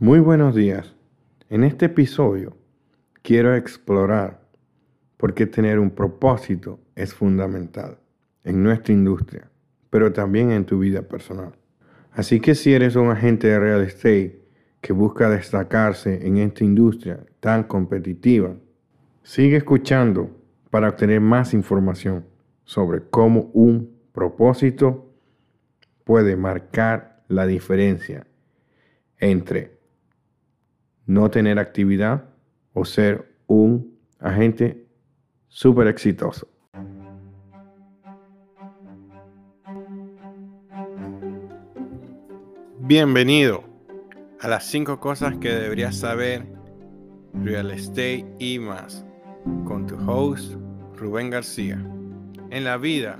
Muy buenos días. En este episodio quiero explorar por qué tener un propósito es fundamental en nuestra industria, pero también en tu vida personal. Así que si eres un agente de real estate que busca destacarse en esta industria tan competitiva, sigue escuchando para obtener más información sobre cómo un propósito puede marcar la diferencia entre no tener actividad o ser un agente súper exitoso. Bienvenido a las 5 cosas que deberías saber Real Estate y más con tu host Rubén García. En la vida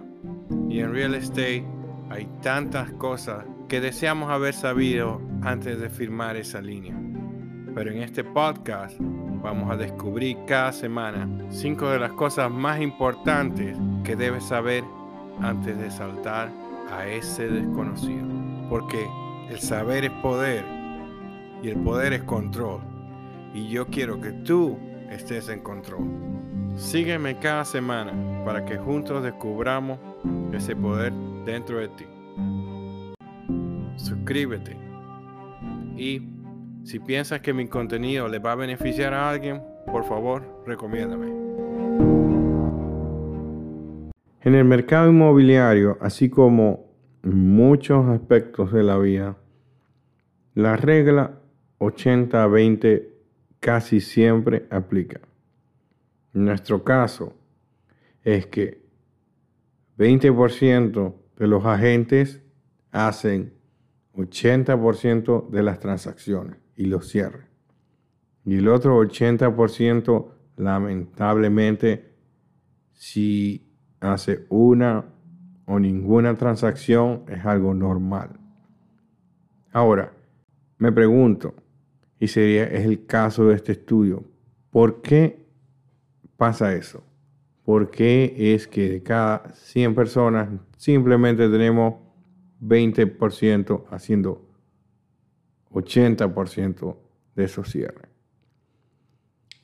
y en Real Estate hay tantas cosas que deseamos haber sabido antes de firmar esa línea. Pero en este podcast vamos a descubrir cada semana cinco de las cosas más importantes que debes saber antes de saltar a ese desconocido. Porque el saber es poder y el poder es control. Y yo quiero que tú estés en control. Sígueme cada semana para que juntos descubramos ese poder dentro de ti. Suscríbete y si piensas que mi contenido le va a beneficiar a alguien, por favor, recomiéndame. En el mercado inmobiliario, así como muchos aspectos de la vida, la regla 80-20 casi siempre aplica. En nuestro caso es que 20% de los agentes hacen 80% de las transacciones y los cierre. Y el otro 80%, lamentablemente, si hace una o ninguna transacción, es algo normal. Ahora, me pregunto, y sería es el caso de este estudio, ¿por qué pasa eso? ¿Por qué es que de cada 100 personas simplemente tenemos 20% haciendo 80% de esos cierres.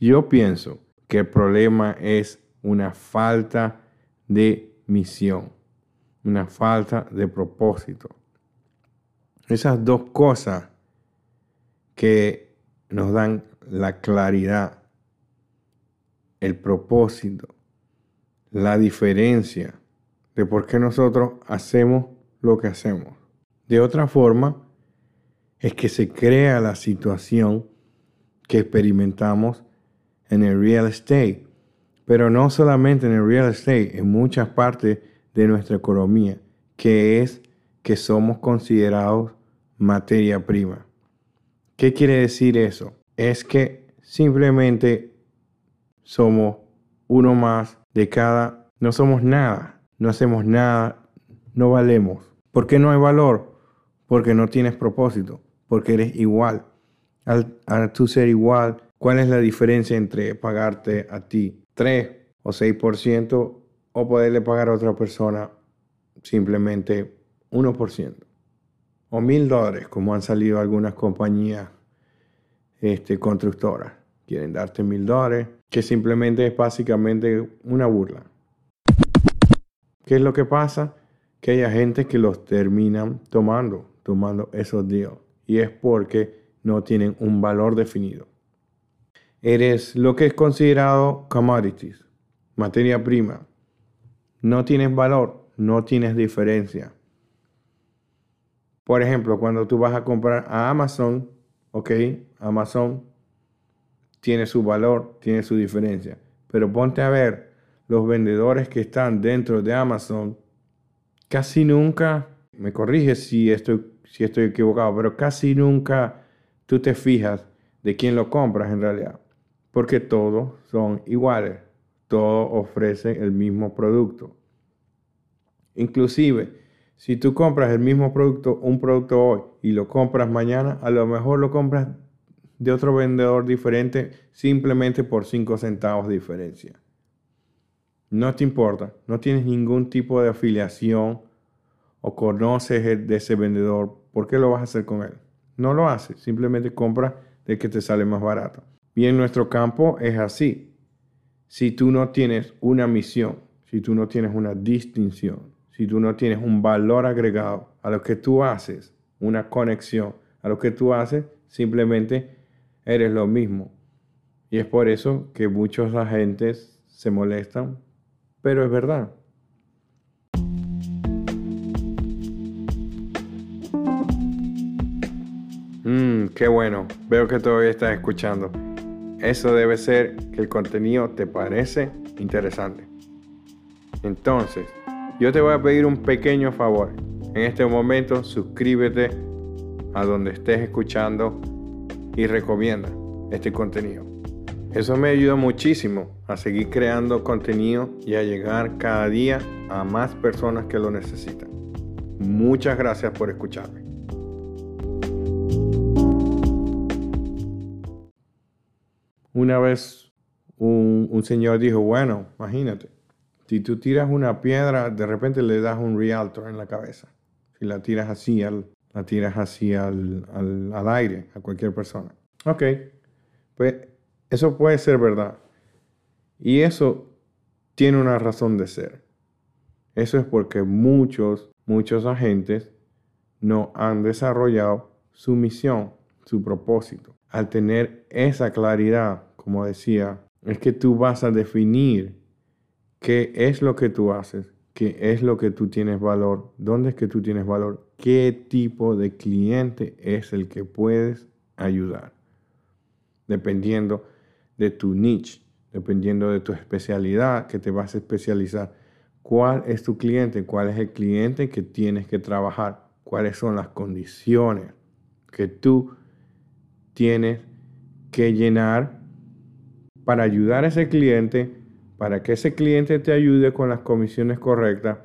Yo pienso que el problema es una falta de misión, una falta de propósito. Esas dos cosas que nos dan la claridad, el propósito, la diferencia de por qué nosotros hacemos lo que hacemos. De otra forma, es que se crea la situación que experimentamos en el real estate, pero no solamente en el real estate, en muchas partes de nuestra economía, que es que somos considerados materia prima. ¿Qué quiere decir eso? Es que simplemente somos uno más de cada, no somos nada, no hacemos nada, no valemos. ¿Por qué no hay valor? Porque no tienes propósito porque eres igual. Al, tú ser igual, ¿cuál es la diferencia entre pagarte a ti 3 o 6% o poderle pagar a otra persona simplemente 1%? O mil dólares, como han salido algunas compañías este, constructoras. Quieren darte mil dólares, que simplemente es básicamente una burla. ¿Qué es lo que pasa? Que hay gente que los terminan tomando, tomando esos deals y es porque no tienen un valor definido. Eres lo que es considerado commodities, materia prima. No tienes valor, no tienes diferencia. Por ejemplo, cuando tú vas a comprar a Amazon, ok, Amazon tiene su valor, tiene su diferencia. Pero ponte a ver los vendedores que están dentro de Amazon, casi nunca, me corriges si estoy si estoy equivocado, pero casi nunca tú te fijas de quién lo compras en realidad, porque todos son iguales, todos ofrecen el mismo producto. Inclusive, si tú compras el mismo producto, un producto hoy y lo compras mañana, a lo mejor lo compras de otro vendedor diferente simplemente por 5 centavos de diferencia. No te importa, no tienes ningún tipo de afiliación o conoces de ese vendedor ¿por qué lo vas a hacer con él? No lo haces, simplemente compra de que te sale más barato. Y en nuestro campo es así. Si tú no tienes una misión, si tú no tienes una distinción, si tú no tienes un valor agregado a lo que tú haces, una conexión a lo que tú haces, simplemente eres lo mismo. Y es por eso que muchos agentes se molestan, pero es verdad. Mmm, qué bueno. Veo que todavía estás escuchando. Eso debe ser que el contenido te parece interesante. Entonces, yo te voy a pedir un pequeño favor. En este momento, suscríbete a donde estés escuchando y recomienda este contenido. Eso me ayuda muchísimo a seguir creando contenido y a llegar cada día a más personas que lo necesitan. Muchas gracias por escucharme. Una vez un, señor dijo, bueno, imagínate, si tú tiras una piedra, de repente le das un realtor en la cabeza. Si la tiras así, al, la tiras así al, al aire, a cualquier persona. Ok, pues eso puede ser verdad. Y eso tiene una razón de ser. Eso es porque muchos, muchos agentes no han desarrollado su misión, su propósito al tener esa claridad, como decía, es que tú vas a definir qué es lo que tú haces, qué es lo que tú tienes valor, dónde es que tú tienes valor, qué tipo de cliente es el que puedes ayudar, dependiendo de tu niche, dependiendo de tu especialidad que te vas a especializar. ¿Cuál es tu cliente? ¿Cuál es el cliente que tienes que trabajar? ¿Cuáles son las condiciones que tú tienes que llenar para ayudar a ese cliente, para que ese cliente te ayude con las comisiones correctas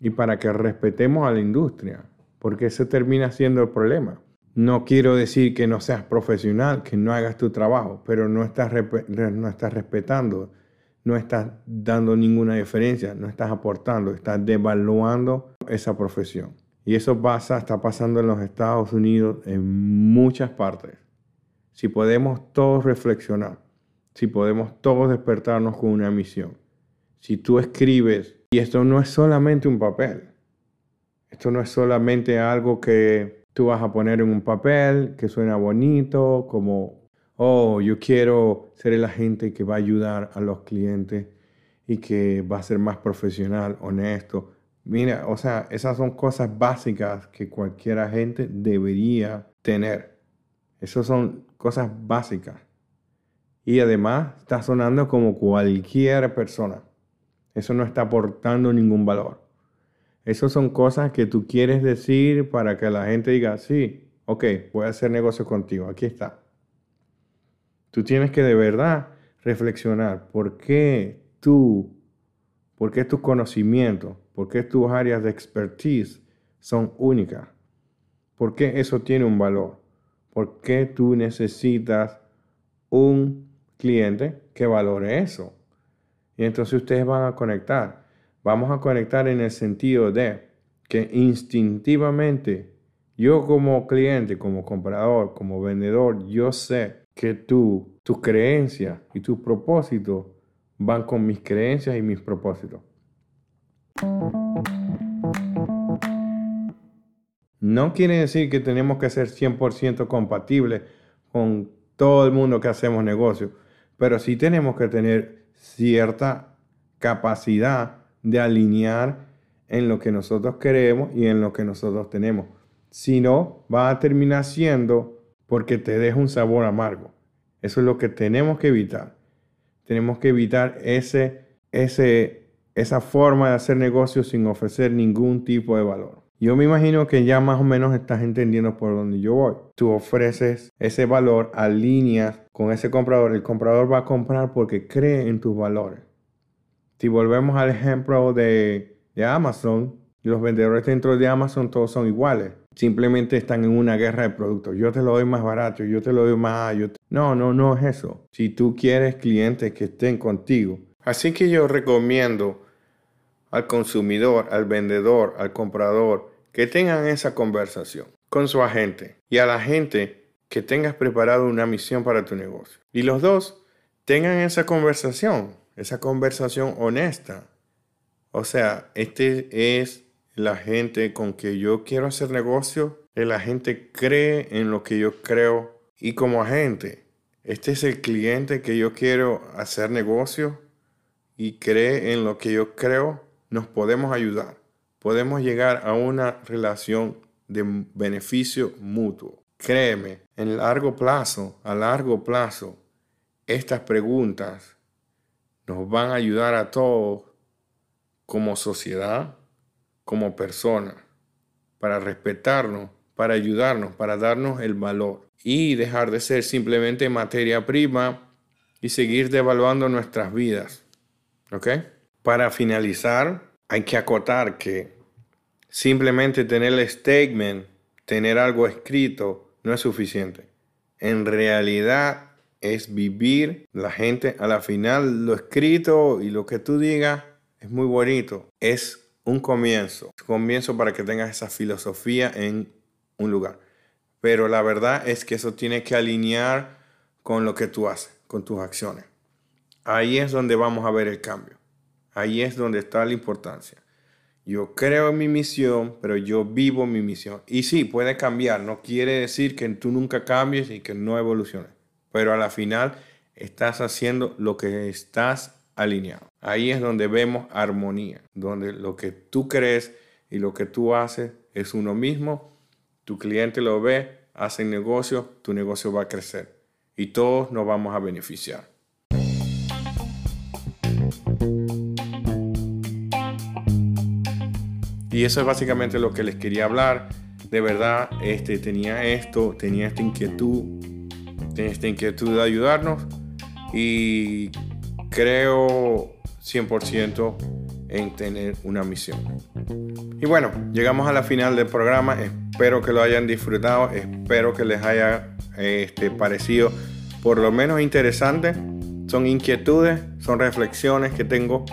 y para que respetemos a la industria, porque ese termina siendo el problema. No quiero decir que no seas profesional, que no hagas tu trabajo, pero no estás, no estás respetando, no estás dando ninguna diferencia, no estás aportando, estás devaluando esa profesión. Y eso pasa, está pasando en los Estados Unidos en muchas partes si podemos todos reflexionar, si podemos todos despertarnos con una misión, si tú escribes, y esto no es solamente un papel, esto no es solamente algo que tú vas a poner en un papel que suena bonito, como, oh, yo quiero ser el agente que va a ayudar a los clientes y que va a ser más profesional, honesto. Mira, o sea, esas son cosas básicas que cualquier agente debería tener. Esas son cosas básicas. Y además está sonando como cualquier persona. Eso no está aportando ningún valor. Esas son cosas que tú quieres decir para que la gente diga, sí, ok, voy a hacer negocio contigo, aquí está. Tú tienes que de verdad reflexionar por qué tú, por qué tus conocimientos, por qué tus áreas de expertise son únicas, por qué eso tiene un valor. ¿Por qué tú necesitas un cliente que valore eso? Y entonces ustedes van a conectar. Vamos a conectar en el sentido de que instintivamente yo como cliente, como comprador, como vendedor, yo sé que tú, tus creencias y tus propósitos van con mis creencias y mis propósitos. No quiere decir que tenemos que ser 100% compatibles con todo el mundo que hacemos negocio, pero sí tenemos que tener cierta capacidad de alinear en lo que nosotros queremos y en lo que nosotros tenemos. Si no, va a terminar siendo porque te deja un sabor amargo. Eso es lo que tenemos que evitar. Tenemos que evitar ese, ese, esa forma de hacer negocios sin ofrecer ningún tipo de valor. Yo me imagino que ya más o menos estás entendiendo por dónde yo voy. Tú ofreces ese valor, alineas con ese comprador. El comprador va a comprar porque cree en tus valores. Si volvemos al ejemplo de, Amazon, los vendedores dentro de Amazon todos son iguales. Simplemente están en una guerra de productos. Yo te lo doy más barato, yo te lo doy más. No, no, no es eso. Si tú quieres clientes que estén contigo. Así que yo recomiendo al consumidor, al vendedor, al comprador, que tengan esa conversación. con su agente y a la gente que tengas preparado una misión para tu negocio. Y los dos tengan esa conversación, esa conversación honesta. O sea, este es la gente con que yo quiero hacer negocio, la gente cree en lo que yo creo y como agente, este es el cliente que yo quiero hacer negocio y cree en lo que yo creo, nos podemos ayudar. Podemos llegar a una relación de beneficio mutuo. Créeme, en largo plazo, a largo plazo, estas preguntas nos van a ayudar a todos como sociedad, como personas, para respetarnos, para ayudarnos, para darnos el valor y dejar de ser simplemente materia prima y seguir devaluando nuestras vidas. ¿Ok? Para finalizar, hay que acotar que simplemente tener el statement, tener algo escrito, no es suficiente. En realidad es vivir la gente a la final, lo escrito y lo que tú digas es muy bonito. Es un comienzo, un comienzo para que tengas esa filosofía en un lugar. Pero la verdad es que eso tiene que alinear con lo que tú haces, con tus acciones. Ahí es donde vamos a ver el cambio. Ahí es donde está la importancia. Yo creo en mi misión, pero yo vivo mi misión. Y sí, puede cambiar. No quiere decir que tú nunca cambies y que no evoluciones. Pero a la final estás haciendo lo que estás alineado. Ahí es donde vemos armonía, donde lo que tú crees y lo que tú haces es uno mismo. Tu cliente lo ve, hace negocio, tu negocio va a crecer y todos nos vamos a beneficiar. Y eso es básicamente lo que les quería hablar. De verdad, este, tenía esto, tenía esta inquietud, tenía esta inquietud de ayudarnos y creo 100% en tener una misión. Y bueno, llegamos a la final del programa. Espero que lo hayan disfrutado. Espero que les haya este, parecido por lo menos interesante. Son inquietudes, son reflexiones que tengo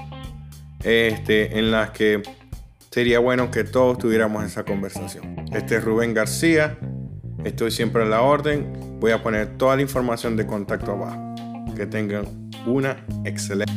este, en las que sería bueno que todos tuviéramos esa conversación. Este es Rubén García. Estoy siempre en la orden. Voy a poner toda la información de contacto abajo. Que tengan una excelente.